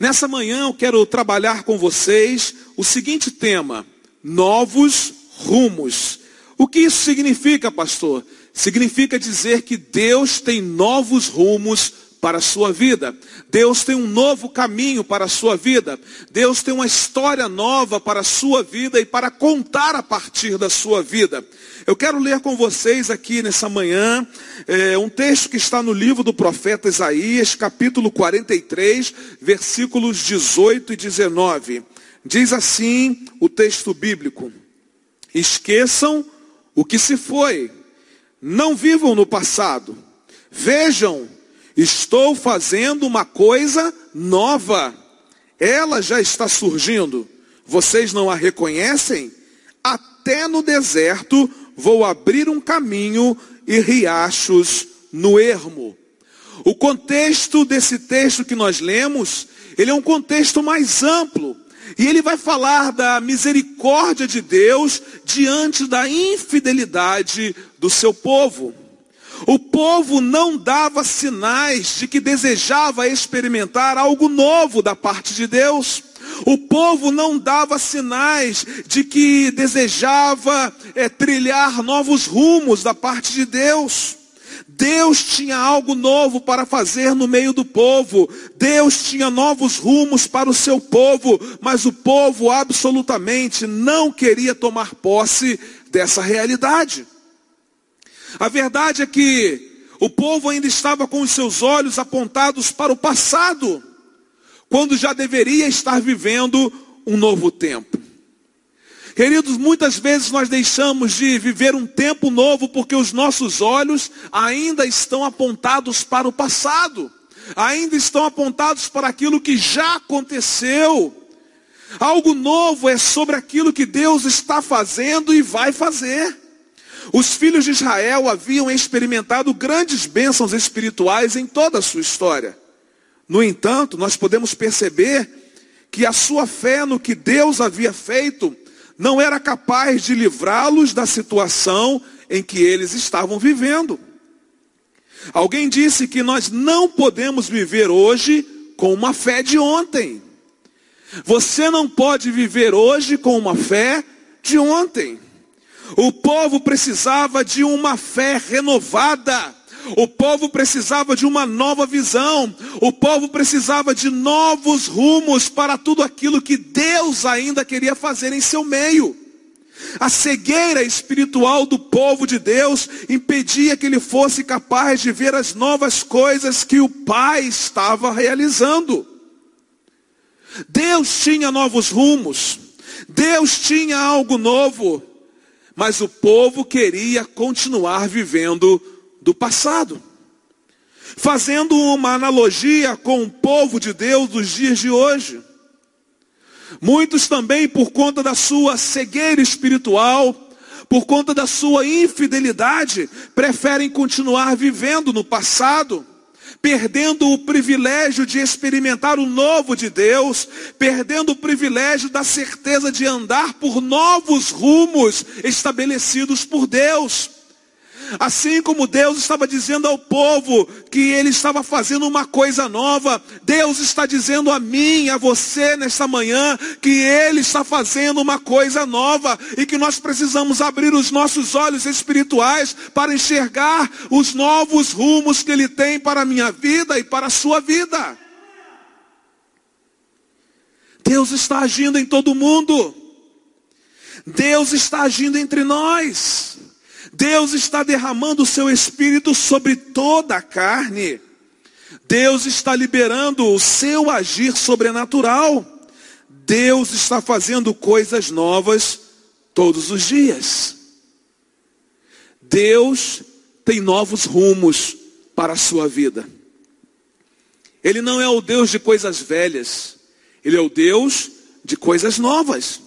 Nessa manhã eu quero trabalhar com vocês o seguinte tema: novos rumos. O que isso significa, pastor? Significa dizer que Deus tem novos rumos para a sua vida. Deus tem um novo caminho para a sua vida. Deus tem uma história nova para a sua vida e para contar a partir da sua vida. Eu quero ler com vocês aqui nessa manhã é, um texto que está no livro do profeta Isaías, capítulo 43, versículos 18 e 19. Diz assim o texto bíblico: Esqueçam o que se foi, não vivam no passado, vejam Estou fazendo uma coisa nova. Ela já está surgindo. Vocês não a reconhecem? Até no deserto vou abrir um caminho e riachos no ermo. O contexto desse texto que nós lemos, ele é um contexto mais amplo. E ele vai falar da misericórdia de Deus diante da infidelidade do seu povo. O povo não dava sinais de que desejava experimentar algo novo da parte de Deus. O povo não dava sinais de que desejava é, trilhar novos rumos da parte de Deus. Deus tinha algo novo para fazer no meio do povo. Deus tinha novos rumos para o seu povo, mas o povo absolutamente não queria tomar posse dessa realidade. A verdade é que o povo ainda estava com os seus olhos apontados para o passado, quando já deveria estar vivendo um novo tempo. Queridos, muitas vezes nós deixamos de viver um tempo novo porque os nossos olhos ainda estão apontados para o passado, ainda estão apontados para aquilo que já aconteceu. Algo novo é sobre aquilo que Deus está fazendo e vai fazer. Os filhos de Israel haviam experimentado grandes bênçãos espirituais em toda a sua história. No entanto, nós podemos perceber que a sua fé no que Deus havia feito não era capaz de livrá-los da situação em que eles estavam vivendo. Alguém disse que nós não podemos viver hoje com uma fé de ontem. Você não pode viver hoje com uma fé de ontem. O povo precisava de uma fé renovada. O povo precisava de uma nova visão. O povo precisava de novos rumos para tudo aquilo que Deus ainda queria fazer em seu meio. A cegueira espiritual do povo de Deus impedia que ele fosse capaz de ver as novas coisas que o Pai estava realizando. Deus tinha novos rumos. Deus tinha algo novo. Mas o povo queria continuar vivendo do passado. Fazendo uma analogia com o povo de Deus dos dias de hoje. Muitos também, por conta da sua cegueira espiritual, por conta da sua infidelidade, preferem continuar vivendo no passado perdendo o privilégio de experimentar o novo de Deus, perdendo o privilégio da certeza de andar por novos rumos estabelecidos por Deus. Assim como Deus estava dizendo ao povo que ele estava fazendo uma coisa nova, Deus está dizendo a mim, a você nesta manhã, que ele está fazendo uma coisa nova e que nós precisamos abrir os nossos olhos espirituais para enxergar os novos rumos que ele tem para a minha vida e para a sua vida. Deus está agindo em todo mundo. Deus está agindo entre nós. Deus está derramando o seu espírito sobre toda a carne. Deus está liberando o seu agir sobrenatural. Deus está fazendo coisas novas todos os dias. Deus tem novos rumos para a sua vida. Ele não é o Deus de coisas velhas, ele é o Deus de coisas novas.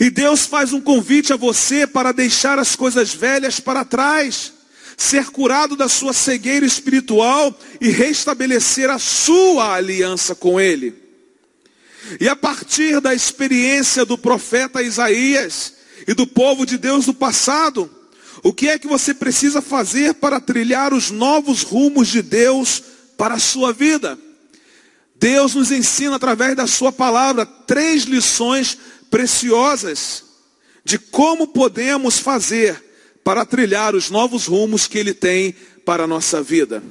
E Deus faz um convite a você para deixar as coisas velhas para trás, ser curado da sua cegueira espiritual e restabelecer a sua aliança com Ele. E a partir da experiência do profeta Isaías e do povo de Deus do passado, o que é que você precisa fazer para trilhar os novos rumos de Deus para a sua vida? Deus nos ensina através da Sua palavra três lições preciosas de como podemos fazer para trilhar os novos rumos que Ele tem para a nossa vida.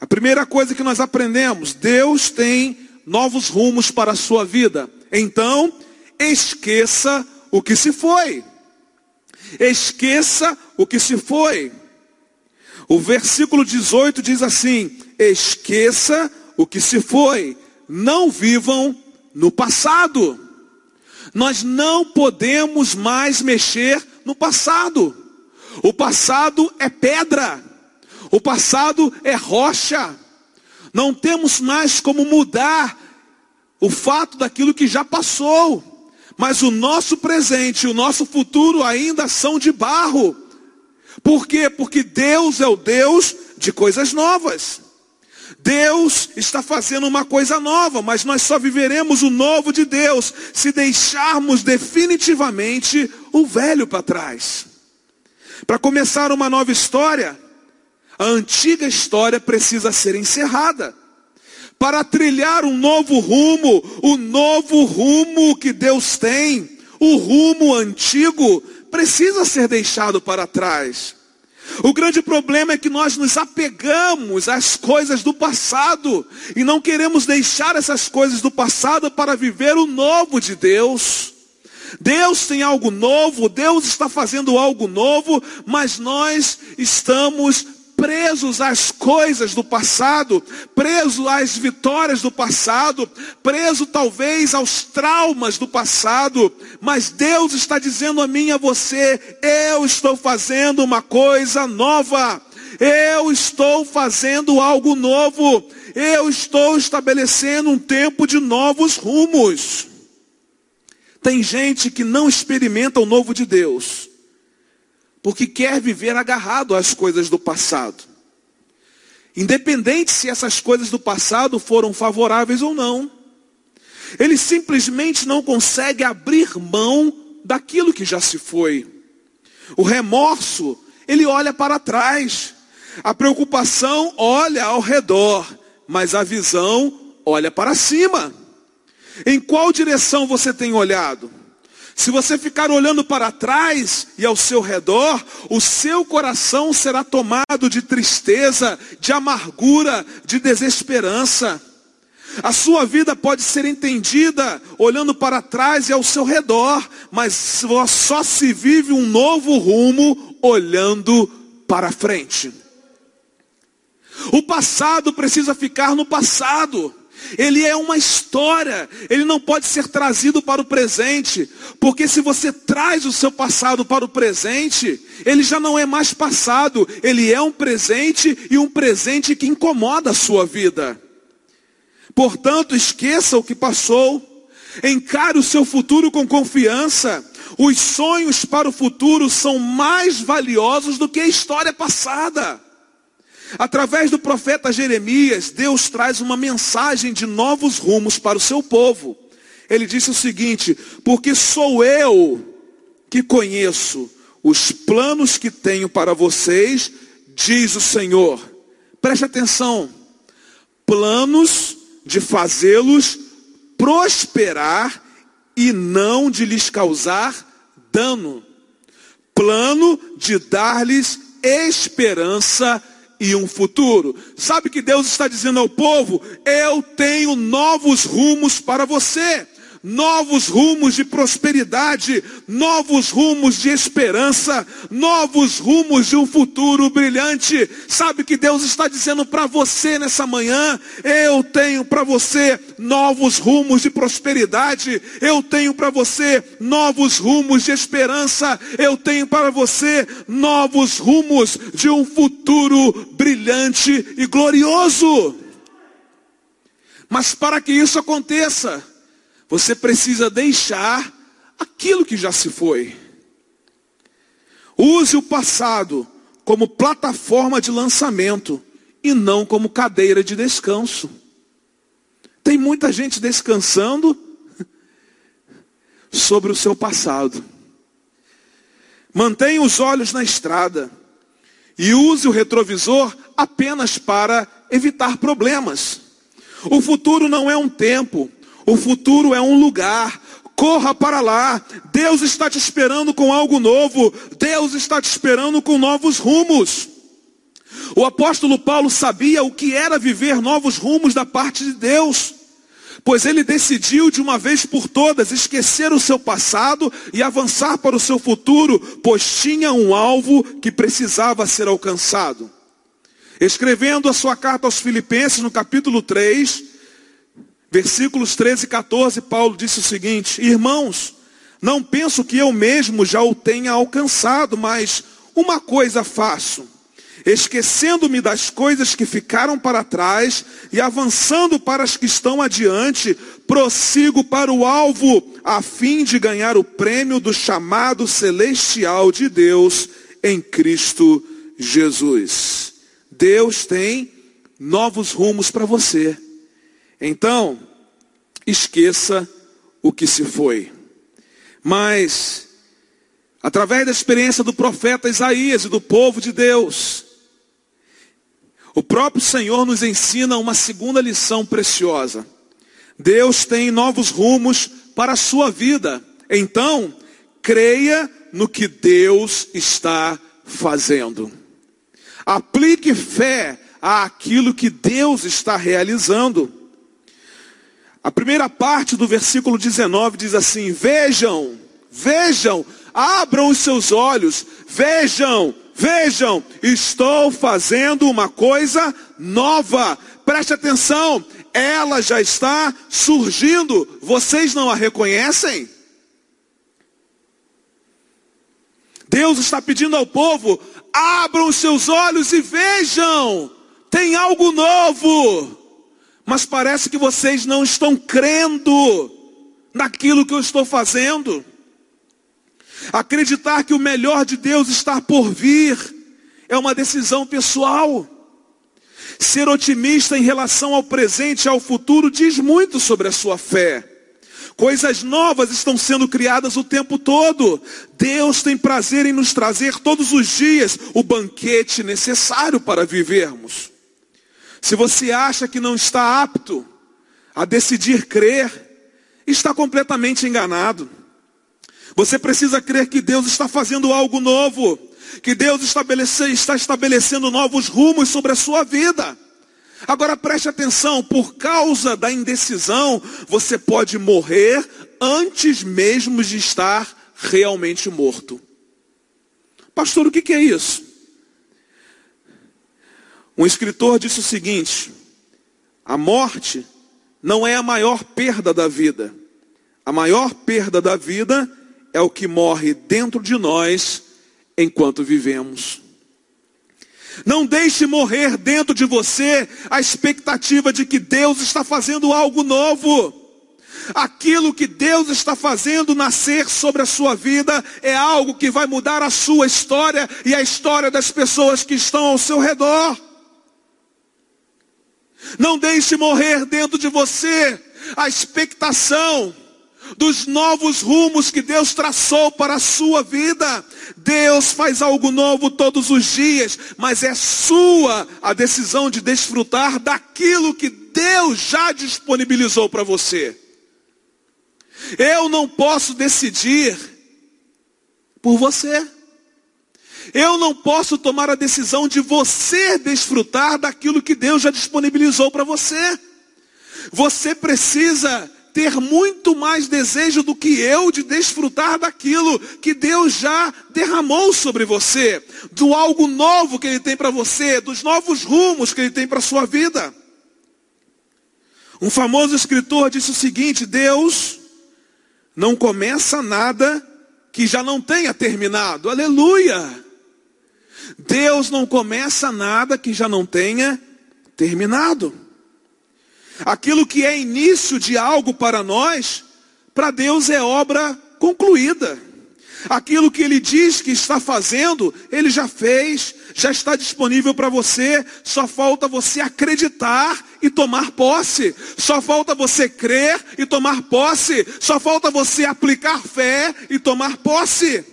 A primeira coisa que nós aprendemos, Deus tem novos rumos para a sua vida. Então, esqueça o que se foi. Esqueça o que se foi. O versículo 18 diz assim: Esqueça o que se foi, não vivam no passado. Nós não podemos mais mexer no passado. O passado é pedra, o passado é rocha. Não temos mais como mudar o fato daquilo que já passou. Mas o nosso presente e o nosso futuro ainda são de barro. Por quê? Porque Deus é o Deus de coisas novas. Deus está fazendo uma coisa nova, mas nós só viveremos o novo de Deus se deixarmos definitivamente o velho para trás. Para começar uma nova história, a antiga história precisa ser encerrada. Para trilhar um novo rumo, o novo rumo que Deus tem, o rumo antigo, precisa ser deixado para trás. O grande problema é que nós nos apegamos às coisas do passado e não queremos deixar essas coisas do passado para viver o novo de Deus. Deus tem algo novo, Deus está fazendo algo novo, mas nós estamos presos às coisas do passado, preso às vitórias do passado, preso talvez aos traumas do passado, mas Deus está dizendo a mim e a você: eu estou fazendo uma coisa nova. Eu estou fazendo algo novo. Eu estou estabelecendo um tempo de novos rumos. Tem gente que não experimenta o novo de Deus, porque quer viver agarrado às coisas do passado. Independente se essas coisas do passado foram favoráveis ou não. Ele simplesmente não consegue abrir mão daquilo que já se foi. O remorso, ele olha para trás. A preocupação olha ao redor, mas a visão olha para cima. Em qual direção você tem olhado? Se você ficar olhando para trás e ao seu redor, o seu coração será tomado de tristeza, de amargura, de desesperança. A sua vida pode ser entendida olhando para trás e ao seu redor, mas só se vive um novo rumo olhando para frente. O passado precisa ficar no passado. Ele é uma história, ele não pode ser trazido para o presente, porque se você traz o seu passado para o presente, ele já não é mais passado, ele é um presente e um presente que incomoda a sua vida. Portanto, esqueça o que passou, encare o seu futuro com confiança. Os sonhos para o futuro são mais valiosos do que a história passada. Através do profeta Jeremias, Deus traz uma mensagem de novos rumos para o seu povo. Ele disse o seguinte: Porque sou eu que conheço os planos que tenho para vocês, diz o Senhor. Preste atenção: planos de fazê-los prosperar e não de lhes causar dano. Plano de dar-lhes esperança e um futuro. Sabe que Deus está dizendo ao povo: eu tenho novos rumos para você novos rumos de prosperidade, novos rumos de esperança, novos rumos de um futuro brilhante. Sabe que Deus está dizendo para você nessa manhã? Eu tenho para você novos rumos de prosperidade, eu tenho para você novos rumos de esperança, eu tenho para você novos rumos de um futuro brilhante e glorioso. Mas para que isso aconteça, você precisa deixar aquilo que já se foi. Use o passado como plataforma de lançamento e não como cadeira de descanso. Tem muita gente descansando sobre o seu passado. Mantenha os olhos na estrada e use o retrovisor apenas para evitar problemas. O futuro não é um tempo, o futuro é um lugar. Corra para lá. Deus está te esperando com algo novo. Deus está te esperando com novos rumos. O apóstolo Paulo sabia o que era viver novos rumos da parte de Deus, pois ele decidiu de uma vez por todas esquecer o seu passado e avançar para o seu futuro, pois tinha um alvo que precisava ser alcançado. Escrevendo a sua carta aos Filipenses, no capítulo 3, versículos 13 e 14, Paulo disse o seguinte: Irmãos, não penso que eu mesmo já o tenha alcançado, mas uma coisa faço, esquecendo-me das coisas que ficaram para trás e avançando para as que estão adiante, prossigo para o alvo, a fim de ganhar o prêmio do chamado celestial de Deus em Cristo Jesus. Deus tem novos rumos para você. Então, esqueça o que se foi. Mas, através da experiência do profeta Isaías e do povo de Deus, o próprio Senhor nos ensina uma segunda lição preciosa. Deus tem novos rumos para a sua vida. Então, creia no que Deus está fazendo. Aplique fé àquilo que Deus está realizando. A primeira parte do versículo 19 diz assim: Vejam, vejam, abram os seus olhos, vejam, vejam, estou fazendo uma coisa nova. Preste atenção, ela já está surgindo. Vocês não a reconhecem? Deus está pedindo ao povo: abram os seus olhos e vejam, tem algo novo. Mas parece que vocês não estão crendo naquilo que eu estou fazendo. Acreditar que o melhor de Deus está por vir é uma decisão pessoal. Ser otimista em relação ao presente e ao futuro diz muito sobre a sua fé. Coisas novas estão sendo criadas o tempo todo. Deus tem prazer em nos trazer todos os dias o banquete necessário para vivermos. Se você acha que não está apto a decidir crer, está completamente enganado. Você precisa crer que Deus está fazendo algo novo, que Deus está estabelecendo novos rumos sobre a sua vida. Agora preste atenção, por causa da indecisão, você pode morrer antes mesmo de estar realmente morto. Pastor, o que é isso? Um escritor disse o seguinte: a morte não é a maior perda da vida. A maior perda da vida é o que morre dentro de nós enquanto vivemos. Não deixe morrer dentro de você a expectativa de que Deus está fazendo algo novo. Aquilo que Deus está fazendo nascer sobre a sua vida é algo que vai mudar a sua história e a história das pessoas que estão ao seu redor. Não deixe morrer dentro de você a expectação dos novos rumos que Deus traçou para a sua vida. Deus faz algo novo todos os dias, mas é sua a decisão de desfrutar daquilo que Deus já disponibilizou para você. Eu não posso decidir por você. Eu não posso tomar a decisão de você desfrutar daquilo que Deus já disponibilizou para você. Você precisa ter muito mais desejo do que eu de desfrutar daquilo que Deus já derramou sobre você, do algo novo que Ele tem para você, dos novos rumos que Ele tem para a sua vida. Um famoso escritor disse o seguinte: Deus não começa nada que já não tenha terminado. Aleluia! Deus não começa nada que já não tenha terminado. Aquilo que é início de algo para nós, para Deus é obra concluída. Aquilo que Ele diz que está fazendo, Ele já fez, já está disponível para você, só falta você acreditar e tomar posse, só falta você crer e tomar posse, só falta você aplicar fé e tomar posse.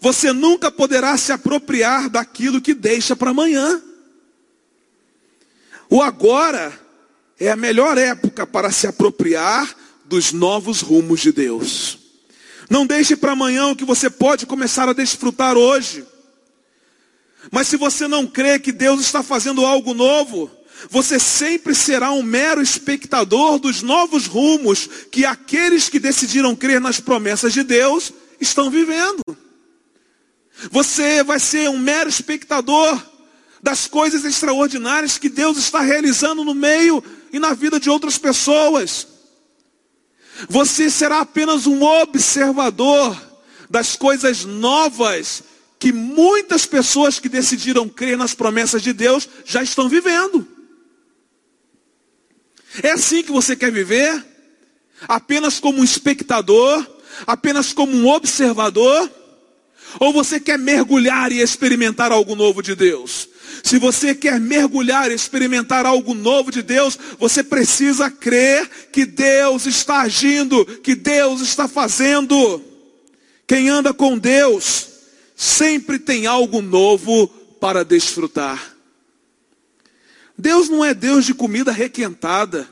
Você nunca poderá se apropriar daquilo que deixa para amanhã. O agora é a melhor época para se apropriar dos novos rumos de Deus. Não deixe para amanhã o que você pode começar a desfrutar hoje. Mas se você não crê que Deus está fazendo algo novo, você sempre será um mero espectador dos novos rumos que aqueles que decidiram crer nas promessas de Deus estão vivendo. Você vai ser um mero espectador das coisas extraordinárias que Deus está realizando no meio e na vida de outras pessoas. Você será apenas um observador das coisas novas que muitas pessoas que decidiram crer nas promessas de Deus já estão vivendo. É assim que você quer viver? Apenas como um espectador? Apenas como um observador? Ou você quer mergulhar e experimentar algo novo de Deus? Se você quer mergulhar e experimentar algo novo de Deus, você precisa crer que Deus está agindo, que Deus está fazendo. Quem anda com Deus sempre tem algo novo para desfrutar. Deus não é Deus de comida requentada.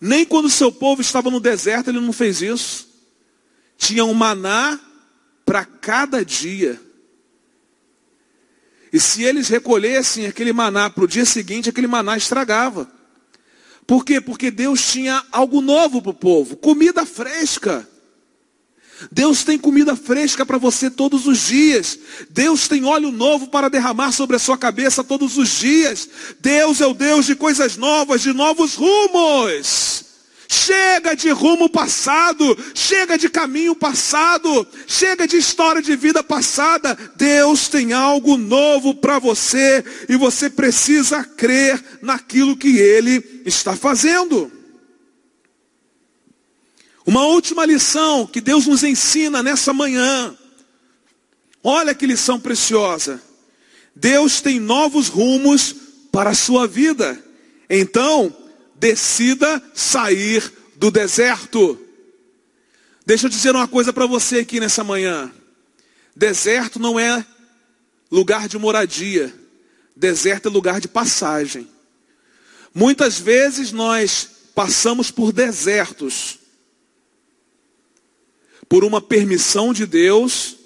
Nem quando seu povo estava no deserto, ele não fez isso. Tinha um maná para cada dia. E se eles recolhessem aquele maná para o dia seguinte, aquele maná estragava. Por quê? Porque Deus tinha algo novo para o povo, comida fresca. Deus tem comida fresca para você todos os dias. Deus tem óleo novo para derramar sobre a sua cabeça todos os dias. Deus é o Deus de coisas novas, de novos rumos. Chega de rumo passado, chega de caminho passado, chega de história de vida passada. Deus tem algo novo para você e você precisa crer naquilo que Ele está fazendo. Uma última lição que Deus nos ensina nessa manhã. Olha que lição preciosa. Deus tem novos rumos para a sua vida. Então, decida sair do deserto. Deixa eu dizer uma coisa para você aqui nessa manhã. Deserto não é lugar de moradia. Deserto é lugar de passagem. Muitas vezes nós passamos por desertos, por uma permissão de Deus,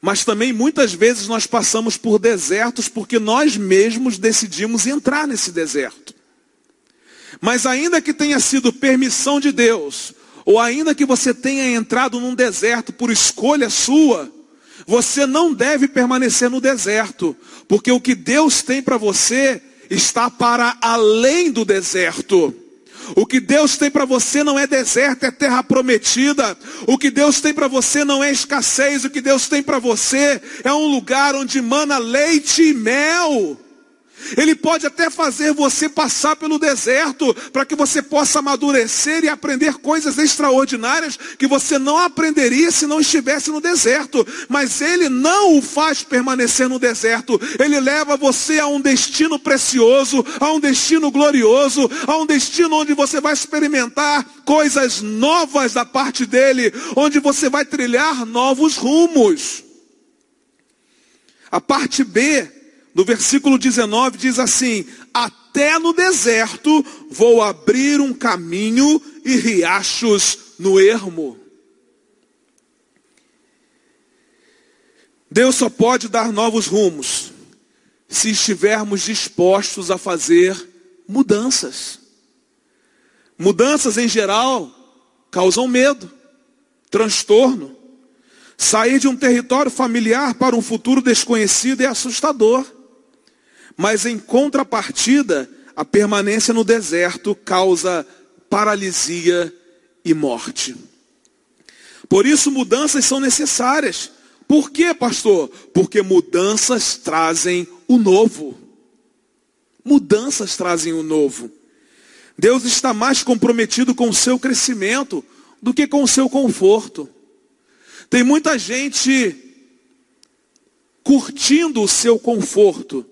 mas também muitas vezes nós passamos por desertos porque nós mesmos decidimos entrar nesse deserto. Mas ainda que tenha sido permissão de Deus, ou ainda que você tenha entrado num deserto por escolha sua, você não deve permanecer no deserto, porque o que Deus tem para você está para além do deserto. O que Deus tem para você não é deserto, é terra prometida. O que Deus tem para você não é escassez. O que Deus tem para você é um lugar onde mana leite e mel. Ele pode até fazer você passar pelo deserto para que você possa amadurecer e aprender coisas extraordinárias que você não aprenderia se não estivesse no deserto. Mas ele não o faz permanecer no deserto. Ele leva você a um destino precioso, a um destino glorioso, a um destino onde você vai experimentar coisas novas da parte dele, onde você vai trilhar novos rumos. A parte B no versículo 19 diz assim: Até no deserto vou abrir um caminho e riachos no ermo. Deus só pode dar novos rumos se estivermos dispostos a fazer mudanças. Mudanças em geral causam medo, transtorno. Sair de um território familiar para um futuro desconhecido é assustador. Mas em contrapartida, a permanência no deserto causa paralisia e morte. Por isso, mudanças são necessárias. Por quê, pastor? Porque mudanças trazem o novo. Mudanças trazem o novo. Deus está mais comprometido com o seu crescimento do que com o seu conforto. Tem muita gente curtindo o seu conforto,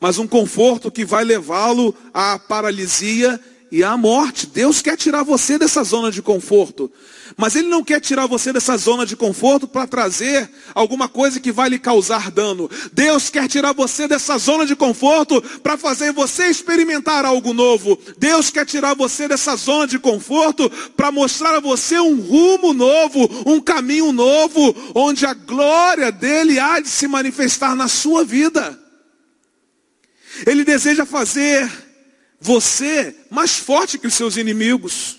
mas um conforto que vai levá-lo à paralisia e à morte. Deus quer tirar você dessa zona de conforto. Mas Ele não quer tirar você dessa zona de conforto para trazer alguma coisa que vai lhe causar dano. Deus quer tirar você dessa zona de conforto para fazer você experimentar algo novo. Deus quer tirar você dessa zona de conforto para mostrar a você um rumo novo, um caminho novo, onde a glória dele há de se manifestar na sua vida. Ele deseja fazer você mais forte que os seus inimigos.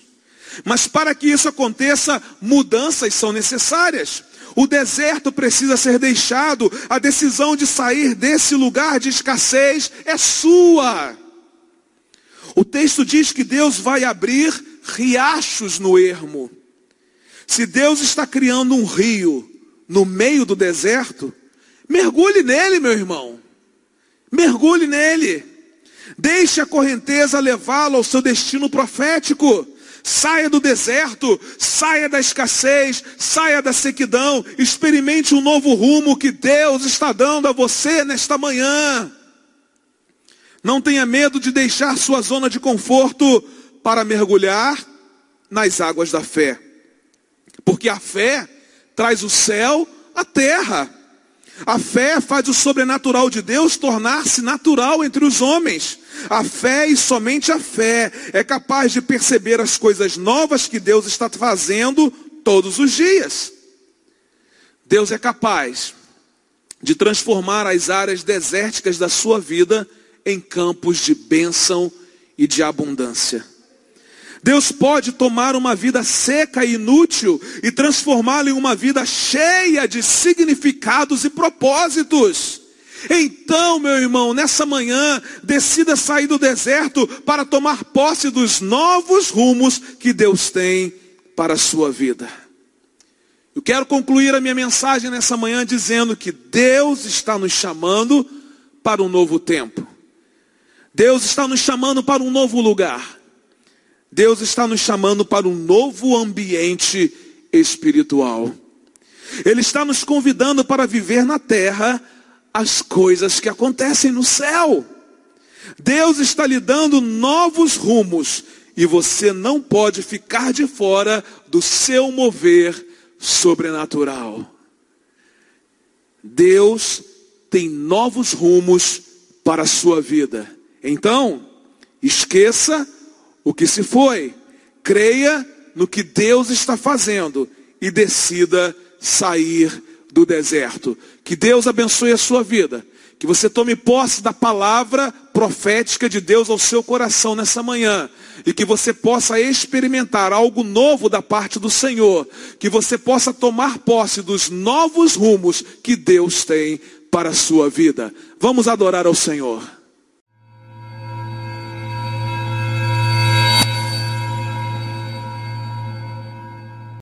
Mas para que isso aconteça, mudanças são necessárias. O deserto precisa ser deixado, a decisão de sair desse lugar de escassez é sua. O texto diz que Deus vai abrir riachos no ermo. Se Deus está criando um rio no meio do deserto, mergulhe nele, meu irmão. Mergulhe nele. Deixe a correnteza levá-lo ao seu destino profético. Saia do deserto, saia da escassez, saia da sequidão, experimente um novo rumo que Deus está dando a você nesta manhã. Não tenha medo de deixar sua zona de conforto para mergulhar nas águas da fé. Porque a fé traz o céu à terra. A fé faz o sobrenatural de Deus tornar-se natural entre os homens. A fé e somente a fé é capaz de perceber as coisas novas que Deus está fazendo todos os dias. Deus é capaz de transformar as áreas desérticas da sua vida em campos de bênção e de abundância. Deus pode tomar uma vida seca e inútil e transformá-la em uma vida cheia de significados e propósitos. Então, meu irmão, nessa manhã, decida sair do deserto para tomar posse dos novos rumos que Deus tem para a sua vida. Eu quero concluir a minha mensagem nessa manhã dizendo que Deus está nos chamando para um novo tempo. Deus está nos chamando para um novo lugar. Deus está nos chamando para um novo ambiente espiritual. Ele está nos convidando para viver na terra as coisas que acontecem no céu. Deus está lhe dando novos rumos e você não pode ficar de fora do seu mover sobrenatural. Deus tem novos rumos para a sua vida. Então, esqueça o que se foi. Creia no que Deus está fazendo e decida sair do deserto. Que Deus abençoe a sua vida. Que você tome posse da palavra profética de Deus ao seu coração nessa manhã. E que você possa experimentar algo novo da parte do Senhor. Que você possa tomar posse dos novos rumos que Deus tem para a sua vida. Vamos adorar ao Senhor.